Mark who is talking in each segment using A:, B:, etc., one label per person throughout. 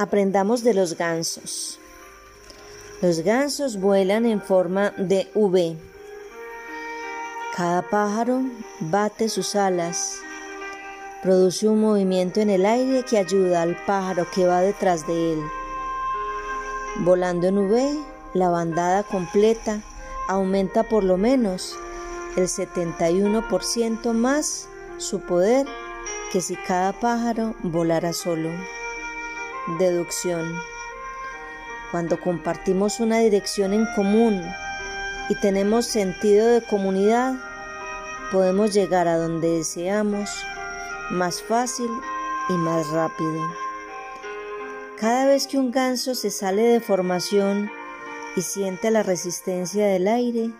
A: Aprendamos de los gansos. Los gansos vuelan en forma de V. Cada pájaro bate sus alas, produce un movimiento en el aire que ayuda al pájaro que va detrás de él. Volando en V, la bandada completa aumenta por lo menos el 71% más su poder que si cada pájaro volara solo. Deducción. Cuando compartimos una dirección en común y tenemos sentido de comunidad, podemos llegar a donde deseamos más fácil y más rápido. Cada vez que un ganso se sale de formación y siente la resistencia del aire,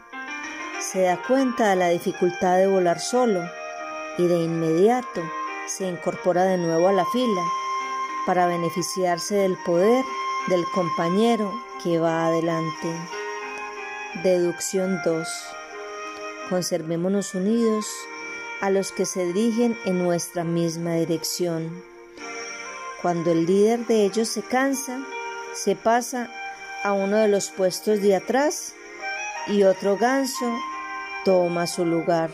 A: se da cuenta de la dificultad de volar solo y de inmediato se incorpora de nuevo a la fila para beneficiarse del poder del compañero que va adelante. Deducción 2. Conservémonos unidos a los que se dirigen en nuestra misma dirección. Cuando el líder de ellos se cansa, se pasa a uno de los puestos de atrás y otro ganso toma su lugar.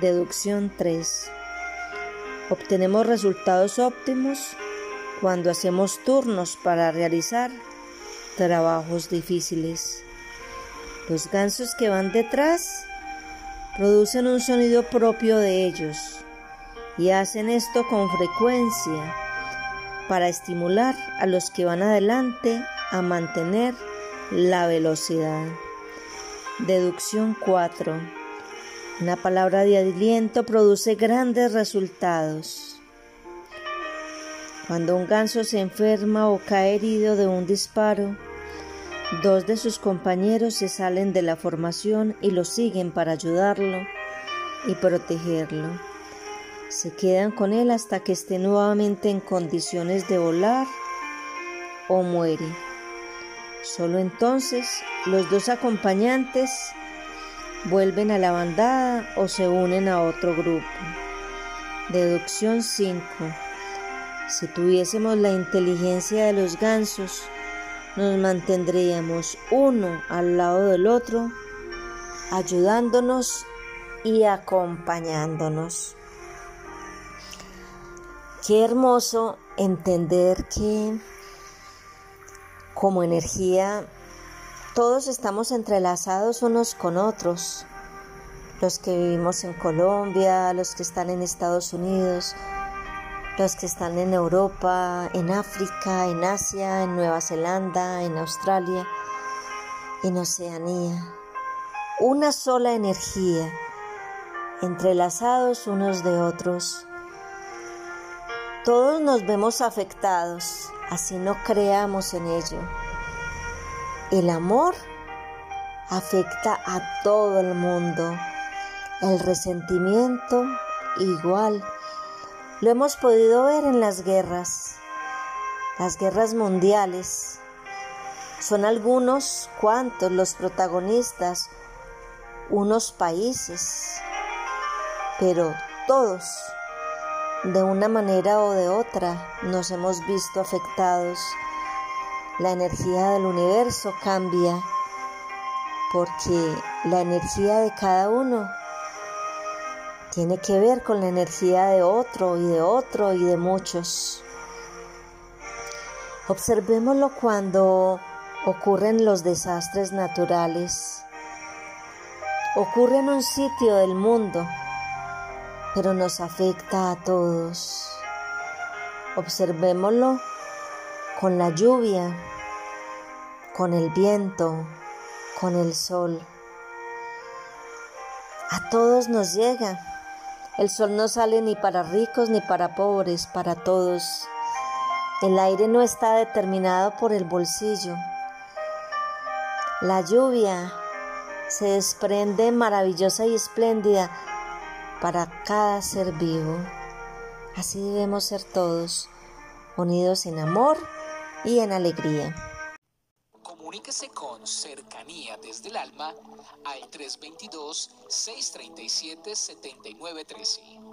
A: Deducción 3. Obtenemos resultados óptimos cuando hacemos turnos para realizar trabajos difíciles. Los gansos que van detrás producen un sonido propio de ellos y hacen esto con frecuencia para estimular a los que van adelante a mantener la velocidad. Deducción 4. Una palabra de aliento produce grandes resultados. Cuando un ganso se enferma o cae herido de un disparo, dos de sus compañeros se salen de la formación y lo siguen para ayudarlo y protegerlo. Se quedan con él hasta que esté nuevamente en condiciones de volar o muere. Solo entonces los dos acompañantes vuelven a la bandada o se unen a otro grupo. Deducción 5. Si tuviésemos la inteligencia de los gansos, nos mantendríamos uno al lado del otro, ayudándonos y acompañándonos. Qué hermoso entender que como energía, todos estamos entrelazados unos con otros. Los que vivimos en Colombia, los que están en Estados Unidos, los que están en Europa, en África, en Asia, en Nueva Zelanda, en Australia, en Oceanía. Una sola energía, entrelazados unos de otros. Todos nos vemos afectados así no creamos en ello. El amor afecta a todo el mundo. El resentimiento igual. Lo hemos podido ver en las guerras, las guerras mundiales. Son algunos cuantos los protagonistas, unos países, pero todos de una manera o de otra nos hemos visto afectados. La energía del universo cambia porque la energía de cada uno tiene que ver con la energía de otro y de otro y de muchos. Observémoslo cuando ocurren los desastres naturales. Ocurre en un sitio del mundo pero nos afecta a todos. Observémoslo con la lluvia, con el viento, con el sol. A todos nos llega El sol no sale ni para ricos ni para pobres, para todos. El aire no está determinado por el bolsillo. La lluvia se desprende maravillosa y espléndida para cada ser vivo. Así debemos ser todos, unidos en amor y en alegría.
B: Comuníquese con cercanía desde el alma al 322-637-7913.